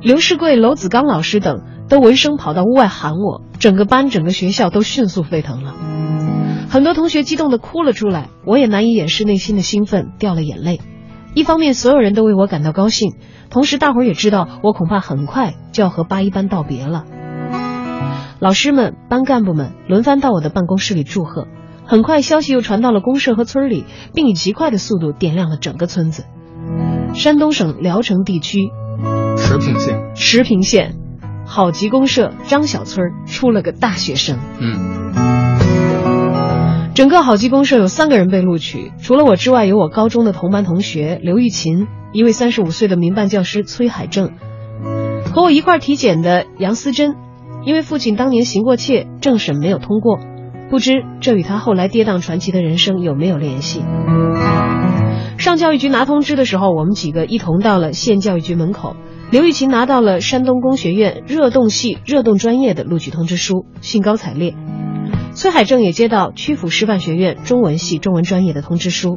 刘世贵、娄子刚老师等都闻声跑到屋外喊我，整个班、整个学校都迅速沸腾了。很多同学激动的哭了出来，我也难以掩饰内心的兴奋，掉了眼泪。一方面，所有人都为我感到高兴，同时大伙儿也知道我恐怕很快就要和八一班道别了。老师们、班干部们轮番到我的办公室里祝贺。很快，消息又传到了公社和村里，并以极快的速度点亮了整个村子。山东省聊城地区石屏县，石屏县好集公社张小村出了个大学生。嗯，整个好集公社有三个人被录取，除了我之外，有我高中的同班同学刘玉琴，一位三十五岁的民办教师崔海正，和我一块体检的杨思珍，因为父亲当年行过窃，政审没有通过，不知这与他后来跌宕传奇的人生有没有联系。上教育局拿通知的时候，我们几个一同到了县教育局门口。刘玉琴拿到了山东工学院热动系热动专业的录取通知书，兴高采烈。崔海正也接到曲阜师范学院中文系中文专业的通知书。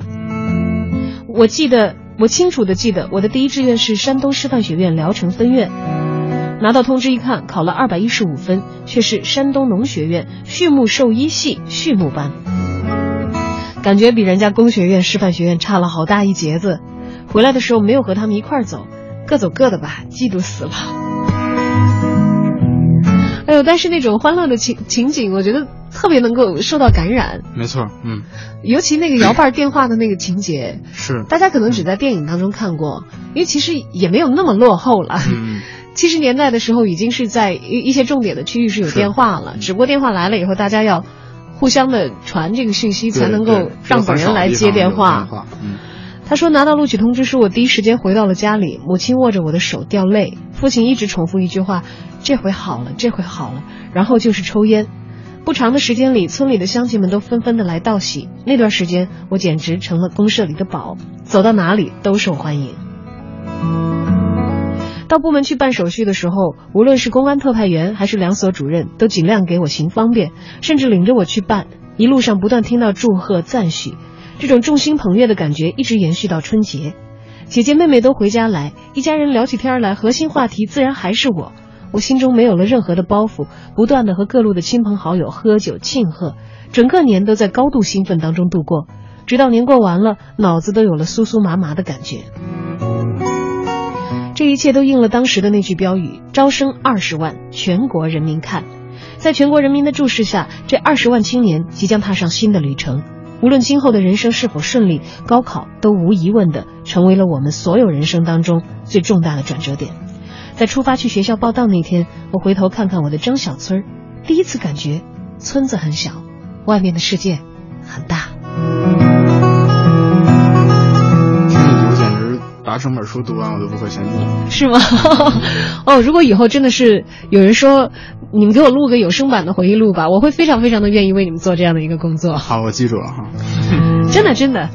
我记得，我清楚的记得，我的第一志愿是山东师范学院聊城分院。拿到通知一看，考了二百一十五分，却是山东农学院畜牧兽医系畜牧班。感觉比人家工学院、师范学院差了好大一截子。回来的时候没有和他们一块走，各走各的吧，嫉妒死了。哎呦，但是那种欢乐的情情景，我觉得特别能够受到感染。没错，嗯，尤其那个摇把电话的那个情节，是大家可能只在电影当中看过，因为其实也没有那么落后了。嗯，(laughs) 七十年代的时候，已经是在一一些重点的区域是有电话了，只不过电话来了以后，大家要互相的传这个讯息，才能够让本人来接电话。话嗯，他说拿到录取通知书，我第一时间回到了家里，母亲握着我的手掉泪，父亲一直重复一句话：“这回好了，这回好了。”然后就是抽烟。不长的时间里，村里的乡亲们都纷纷的来道喜。那段时间，我简直成了公社里的宝，走到哪里都受欢迎。到部门去办手续的时候，无论是公安特派员还是两所主任，都尽量给我行方便，甚至领着我去办。一路上不断听到祝贺赞许，这种众星捧月的感觉一直延续到春节。姐姐妹妹都回家来，一家人聊起天来，核心话题自然还是我。我心中没有了任何的包袱，不断的和各路的亲朋好友喝酒庆贺，整个年都在高度兴奋当中度过，直到年过完了，脑子都有了酥酥麻麻的感觉。这一切都应了当时的那句标语：“招生二十万，全国人民看。”在全国人民的注视下，这二十万青年即将踏上新的旅程。无论今后的人生是否顺利，高考都无疑问的成为了我们所有人生当中最重大的转折点。在出发去学校报到那天，我回头看看我的张小村第一次感觉村子很小，外面的世界很大。把整本书读完，我都不会嫌腻，是吗？(laughs) 哦，如果以后真的是有人说你们给我录个有声版的回忆录吧，我会非常非常的愿意为你们做这样的一个工作。好，我记住了哈。真的，真的。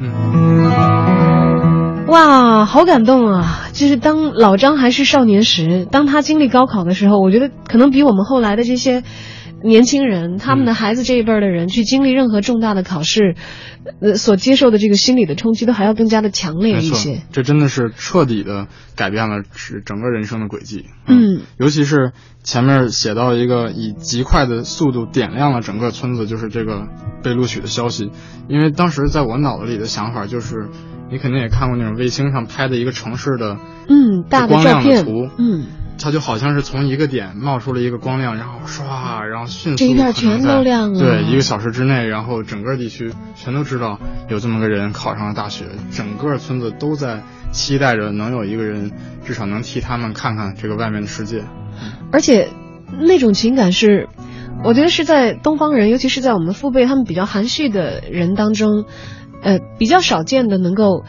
哇，好感动啊！就是当老张还是少年时，当他经历高考的时候，我觉得可能比我们后来的这些。年轻人，他们的孩子这一辈儿的人去经历任何重大的考试，呃，所接受的这个心理的冲击都还要更加的强烈一些。这真的是彻底的改变了是整个人生的轨迹。嗯，尤其是前面写到一个以极快的速度点亮了整个村子，就是这个被录取的消息。因为当时在我脑子里的想法就是，你肯定也看过那种卫星上拍的一个城市的嗯大的照片图，嗯。它就好像是从一个点冒出了一个光亮，然后唰，然后迅速这一片全都亮了。对，一个小时之内，然后整个地区全都知道有这么个人考上了大学，整个村子都在期待着能有一个人至少能替他们看看这个外面的世界。而且那种情感是，我觉得是在东方人，尤其是在我们父辈他们比较含蓄的人当中，呃，比较少见的能够。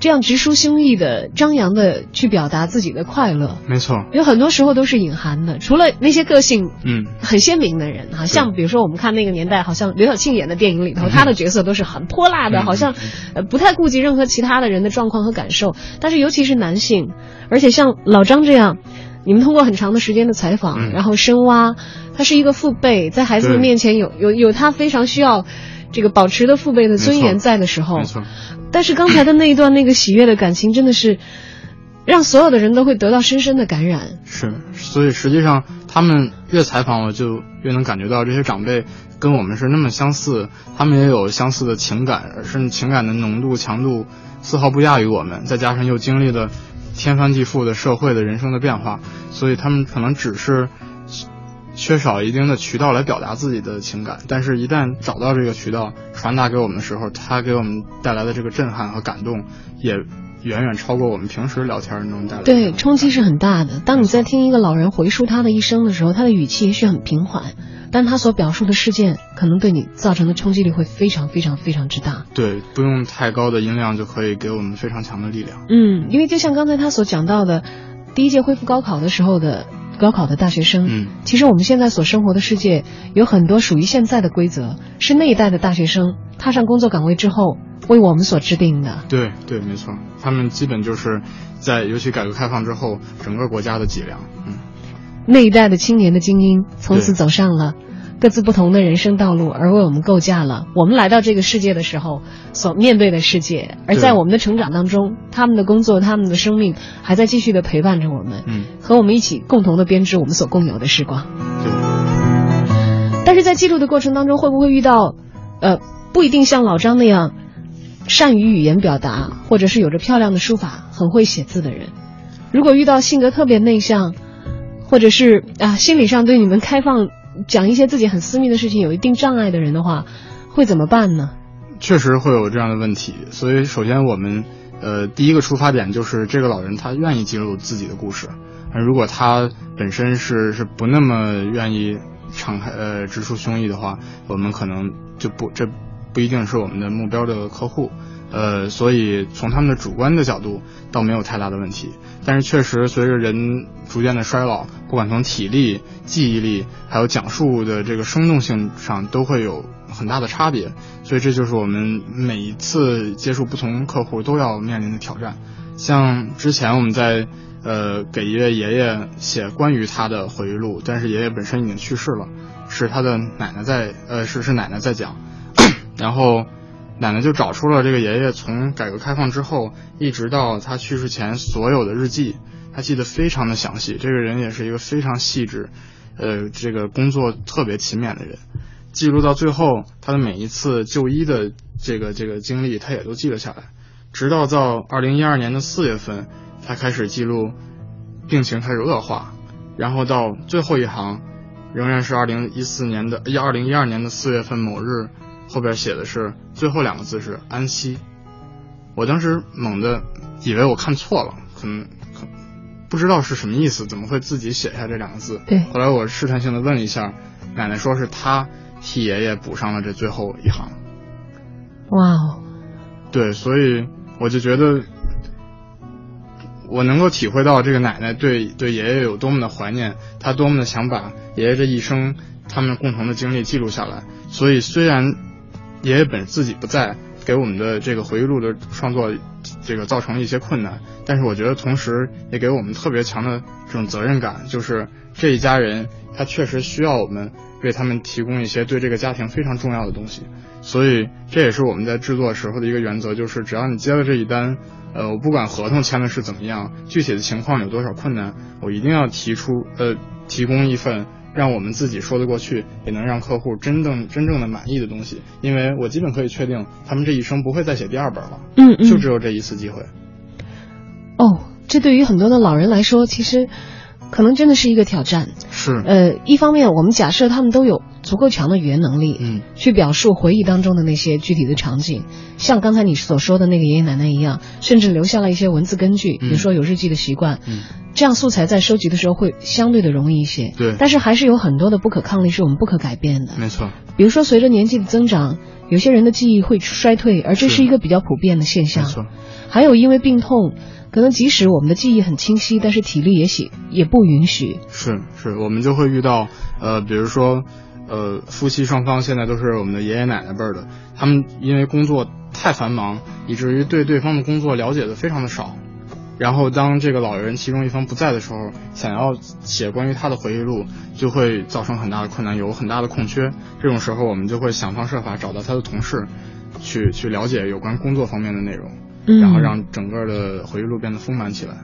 这样直抒胸臆的、张扬的去表达自己的快乐，没错，有很多时候都是隐含的。除了那些个性嗯。很鲜明的人啊，像比如说我们看那个年代，好像刘晓庆演的电影里头，他的角色都是很泼辣的，好像呃不太顾及任何其他的人的状况和感受。但是尤其是男性，而且像老张这样，你们通过很长的时间的采访，然后深挖，他是一个父辈，在孩子们面前有有有他非常需要这个保持的父辈的尊严在的时候。没错。但是刚才的那一段那个喜悦的感情，真的是让所有的人都会得到深深的感染。是，所以实际上他们越采访我，就越能感觉到这些长辈跟我们是那么相似，他们也有相似的情感，甚至情感的浓度强度丝毫不亚于我们。再加上又经历了天翻地覆的社会的人生的变化，所以他们可能只是。缺少一定的渠道来表达自己的情感，但是，一旦找到这个渠道传达给我们的时候，它给我们带来的这个震撼和感动，也远远超过我们平时聊天能带来。对，冲击是很大的。当你在听一个老人回述他的一生的时候，他的语气也许很平缓，但他所表述的事件，可能对你造成的冲击力会非常非常非常之大。对，不用太高的音量就可以给我们非常强的力量。嗯，因为就像刚才他所讲到的，第一届恢复高考的时候的。高考的大学生，嗯，其实我们现在所生活的世界有很多属于现在的规则，是那一代的大学生踏上工作岗位之后为我们所制定的。对对，没错，他们基本就是在尤其改革开放之后，整个国家的脊梁。嗯，那一代的青年的精英从此走上了。各自不同的人生道路，而为我们构架了我们来到这个世界的时候所面对的世界。而在我们的成长当中，他们的工作、他们的生命还在继续的陪伴着我们，嗯，和我们一起共同的编织我们所共有的时光。对。但是在记录的过程当中，会不会遇到，呃，不一定像老张那样善于语言表达，或者是有着漂亮的书法、很会写字的人？如果遇到性格特别内向，或者是啊心理上对你们开放。讲一些自己很私密的事情有一定障碍的人的话，会怎么办呢？确实会有这样的问题，所以首先我们呃第一个出发点就是这个老人他愿意记录自己的故事，而如果他本身是是不那么愿意敞开呃直抒胸臆的话，我们可能就不这不一定是我们的目标的客户。呃，所以从他们的主观的角度倒没有太大的问题，但是确实随着人逐渐的衰老，不管从体力、记忆力，还有讲述的这个生动性上，都会有很大的差别。所以这就是我们每一次接触不同客户都要面临的挑战。像之前我们在呃给一位爷爷写关于他的回忆录，但是爷爷本身已经去世了，是他的奶奶在呃是是奶奶在讲，(coughs) 然后。奶奶就找出了这个爷爷从改革开放之后一直到他去世前所有的日记，他记得非常的详细。这个人也是一个非常细致，呃，这个工作特别勤勉的人。记录到最后，他的每一次就医的这个这个经历，他也都记了下来。直到到二零一二年的四月份，他开始记录病情开始恶化，然后到最后一行，仍然是二零一四年的二零一二年的四月份某日，后边写的是最后两个字是安息。我当时猛地以为我看错了，可能可不知道是什么意思，怎么会自己写下这两个字？对。后来我试探性的问了一下，奶奶说是她替爷爷补上了这最后一行。哇哦。对，所以我就觉得。我能够体会到这个奶奶对对爷爷有多么的怀念，她多么的想把爷爷这一生他们共同的经历记录下来。所以虽然爷爷本自己不在，给我们的这个回忆录的创作这个造成了一些困难，但是我觉得同时也给我们特别强的这种责任感，就是这一家人他确实需要我们为他们提供一些对这个家庭非常重要的东西。所以这也是我们在制作时候的一个原则，就是只要你接了这一单。呃，我不管合同签的是怎么样，具体的情况有多少困难，我一定要提出呃，提供一份让我们自己说得过去，也能让客户真正真正的满意的东西。因为我基本可以确定，他们这一生不会再写第二本了，嗯嗯，就只有这一次机会。哦，这对于很多的老人来说，其实。可能真的是一个挑战，是呃，一方面我们假设他们都有足够强的语言能力，嗯，去表述回忆当中的那些具体的场景，像刚才你所说的那个爷爷奶奶一样，甚至留下了一些文字根据，比如说有日记的习惯，嗯，这样素材在收集的时候会相对的容易一些，对，但是还是有很多的不可抗力是我们不可改变的，没错，比如说随着年纪的增长，有些人的记忆会衰退，而这是一个比较普遍的现象，没错，还有因为病痛。可能即使我们的记忆很清晰，但是体力也许也不允许。是是，我们就会遇到，呃，比如说，呃，夫妻双方现在都是我们的爷爷奶奶辈儿的，他们因为工作太繁忙，以至于对对方的工作了解的非常的少。然后当这个老人其中一方不在的时候，想要写关于他的回忆录，就会造成很大的困难，有很大的空缺。这种时候，我们就会想方设法找到他的同事，去去了解有关工作方面的内容。然后让整个的回忆录变得丰满起来。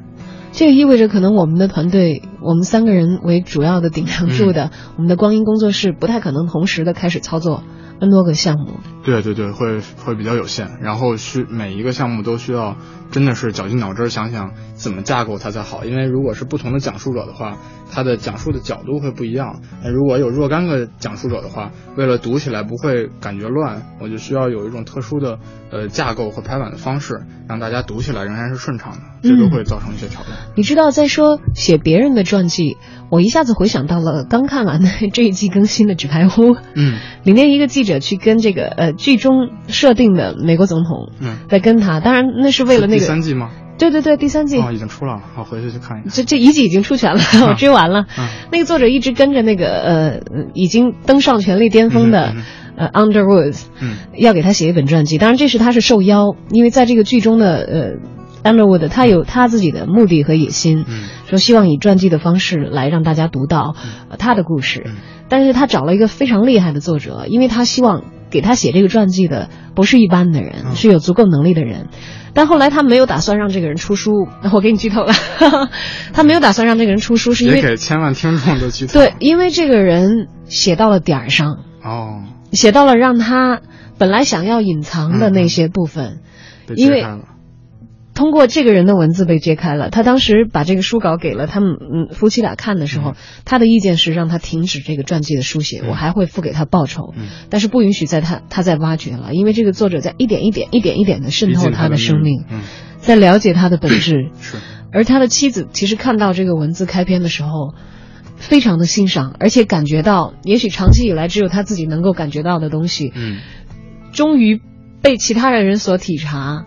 这个意味着，可能我们的团队，我们三个人为主要的顶梁柱的，我们的光阴工作室不太可能同时的开始操作 N 多个项目。对对对，会会比较有限。然后需每一个项目都需要真的是绞尽脑汁想想怎么架构它才好。因为如果是不同的讲述者的话。他的讲述的角度会不一样。那如果有若干个讲述者的话，为了读起来不会感觉乱，我就需要有一种特殊的呃架构和排版的方式，让大家读起来仍然是顺畅的。这都会造成一些挑战。你知道，在说写别人的传记，我一下子回想到了刚看完的这一季更新的《纸牌屋》。嗯，里面一个记者去跟这个呃剧中设定的美国总统，嗯，在跟他，当然那是为了那个第三季吗？对对对，第三季哦，已经出了，我回去去看一下。这这一季已经出全了，我 (laughs) 追完了。那个作者一直跟着那个呃，已经登上权力巅峰的呃 Underwood，嗯，要给他写一本传记。当然，这是他是受邀，因为在这个剧中的呃 Underwood，他有他自己的目的和野心，嗯，说希望以传记的方式来让大家读到他的故事。但是他找了一个非常厉害的作者，因为他希望给他写这个传记的不是一般的人，是有足够能力的人。但后来他没有打算让这个人出书，(laughs) 我给你剧透了，(laughs) 他没有打算让这个人出书，是因为给千万听众都剧透。对，因为这个人写到了点儿上，哦，写到了让他本来想要隐藏的那些部分，因为。通过这个人的文字被揭开了，他当时把这个书稿给了他们嗯夫妻俩看的时候，他的意见是让他停止这个传记的书写，我还会付给他报酬，但是不允许在他他再挖掘了，因为这个作者在一点一点一点一点的渗透他的生命，在了解他的本质。(coughs) 是，而他的妻子其实看到这个文字开篇的时候，非常的欣赏，而且感觉到也许长期以来只有他自己能够感觉到的东西，嗯，终于被其他的人所体察。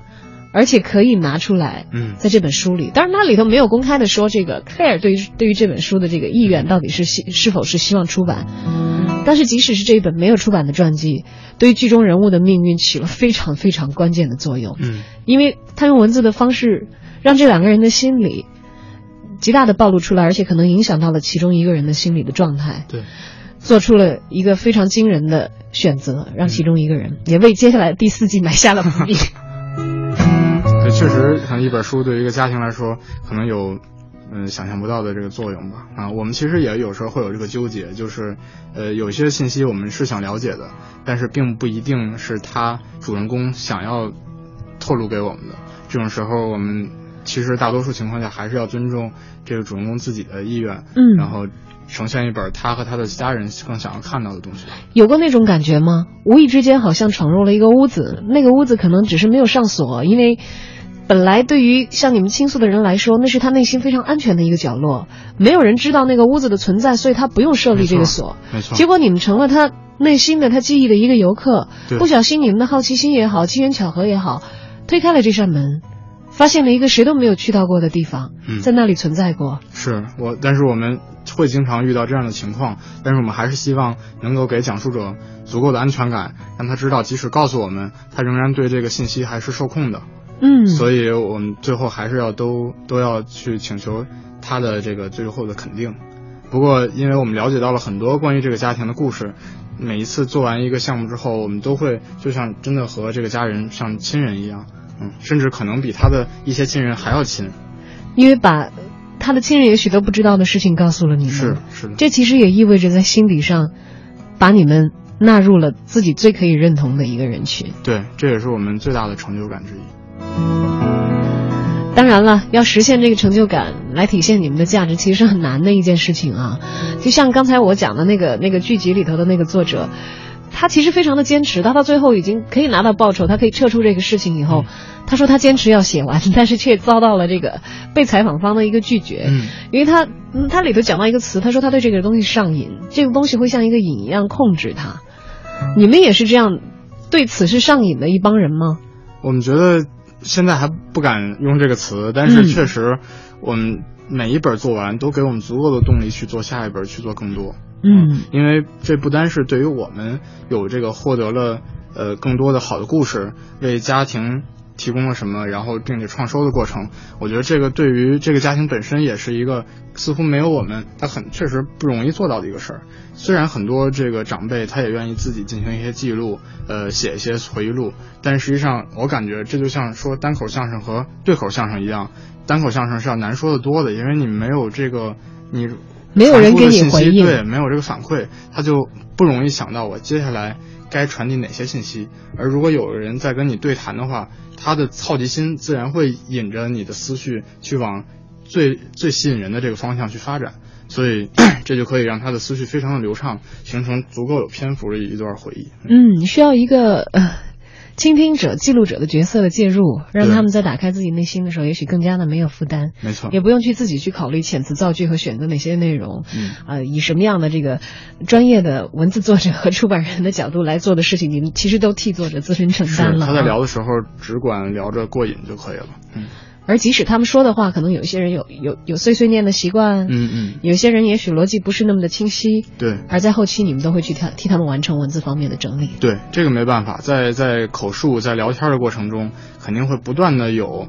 而且可以拿出来，嗯，在这本书里，当然它里头没有公开的说这个 Claire 对于对于这本书的这个意愿到底是希是否是希望出版，但是即使是这一本没有出版的传记，对于剧中人物的命运起了非常非常关键的作用，嗯，因为他用文字的方式让这两个人的心理极大的暴露出来，而且可能影响到了其中一个人的心理的状态，对，做出了一个非常惊人的选择，让其中一个人也为接下来第四季埋下了伏笔。(laughs) 确实，可能一本书对于一个家庭来说，可能有，嗯，想象不到的这个作用吧。啊，我们其实也有时候会有这个纠结，就是，呃，有些信息我们是想了解的，但是并不一定是他主人公想要透露给我们的。这种时候，我们其实大多数情况下还是要尊重这个主人公自己的意愿，嗯然后呈现一本他和他的家人更想要看到的东西。有过那种感觉吗？无意之间好像闯入了一个屋子，那个屋子可能只是没有上锁，因为本来对于向你们倾诉的人来说，那是他内心非常安全的一个角落，没有人知道那个屋子的存在，所以他不用设立这个锁。没错，结果你们成了他内心的、他记忆的一个游客，对不小心你们的好奇心也好，机缘巧合也好，推开了这扇门，发现了一个谁都没有去到过的地方，嗯在那里存在过。是我，但是我们会经常遇到这样的情况，但是我们还是希望能够给讲述者足够的安全感，让他知道，即使告诉我们，他仍然对这个信息还是受控的。嗯，所以我们最后还是要都都要去请求他的这个最后的肯定。不过，因为我们了解到了很多关于这个家庭的故事，每一次做完一个项目之后，我们都会就像真的和这个家人像亲人一样，嗯，甚至可能比他的一些亲人还要亲。因为把他的亲人也许都不知道的事情告诉了你们，是是的，这其实也意味着在心理上把你们纳入了自己最可以认同的一个人群。对，这也是我们最大的成就感之一。当然了，要实现这个成就感，来体现你们的价值，其实是很难的一件事情啊。就像刚才我讲的那个那个剧集里头的那个作者，他其实非常的坚持，他到最后已经可以拿到报酬，他可以撤出这个事情以后，他说他坚持要写完，但是却遭到了这个 (laughs) 被采访方的一个拒绝，嗯，因为他嗯他里头讲到一个词，他说他对这个东西上瘾，这个东西会像一个瘾一样控制他。你们也是这样，对此事上瘾的一帮人吗？我们觉得现在还不敢用这个词，但嗯是确实，我们每一本做完都给我们足够的动力去做下一本，去做更多。嗯，因为这不单是对于我们有这个获得了呃更多的好的故事，为家庭提供了什么，然后并且创收的过程，我觉得这个对于这个家庭本身也是一个似乎没有我们他很确实不容易做到的一个事儿。虽然很多这个长辈他也愿意自己进行一些记录，呃，写一些回忆录，但实际上我感觉这就像说单口相声和对口相声一样，单口相声是要难说的多的，因为你没有这个你。没有人给你回应，对，没有这个反馈，他就不容易想到我接下来该传递哪些信息。而如果有人在跟你对谈的话，他的好奇心自然会引着你的思绪去往最最吸引人的这个方向去发展，所以 (clears throat) 这就可以让他的思绪非常的流畅，形成足够有篇幅的一段回忆。嗯，需要一个呃。倾听者、记录者的角色的介入，让他们在打开自己内心的时候，也许更加的没有负担。没错，也不用去自己去考虑遣词造句和选择哪些内容。嗯，呃，以什么样的这个专业的文字作者和出版人的角度来做的事情，你们其实都替作者自身承担了。他在聊的时候，只管聊着过瘾就可以了。嗯。而即使他们说的话，可能有一些人有有有碎碎念的习惯，嗯嗯，有些人也许逻辑不是那么的清晰，对。而在后期，你们都会去替替他们完成文字方面的整理。对，这个没办法，在在口述在聊天的过程中，肯定会不断的有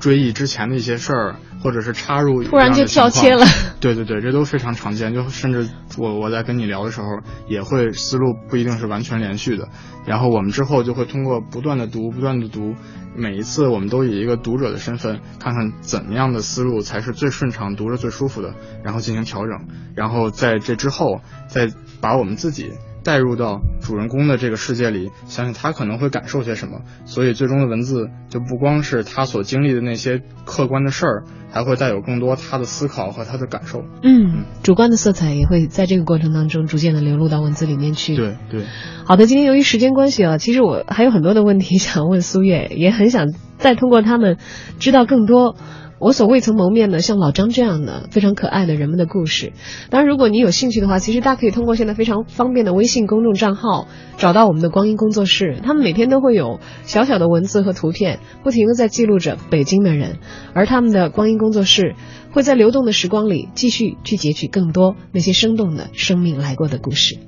追忆之前的一些事儿，或者是插入突然就跳切了。对对对，这都非常常见。就甚至我我在跟你聊的时候，也会思路不一定是完全连续的。然后我们之后就会通过不断的读，不断的读。每一次我们都以一个读者的身份，看看怎么样的思路才是最顺畅、读着最舒服的，然后进行调整，然后在这之后再把我们自己带入到主人公的这个世界里，想想他可能会感受些什么，所以最终的文字就不光是他所经历的那些客观的事儿，还会带有更多他的思考和他的感受。嗯，主观的色彩也会在这个过程当中逐渐的流露到文字里面去。对对。好的，今天由于时间关系啊，其实我还有很多的问题想问苏月，也很想再通过他们知道更多我所未曾谋面的像老张这样的非常可爱的人们的故事。当然，如果你有兴趣的话，其实大家可以通过现在非常方便的微信公众账号找到我们的光阴工作室，他们每天都会有小小的文字和图片，不停的在记录着北京的人，而他们的光阴工作室会在流动的时光里继续去截取更多那些生动的生命来过的故事。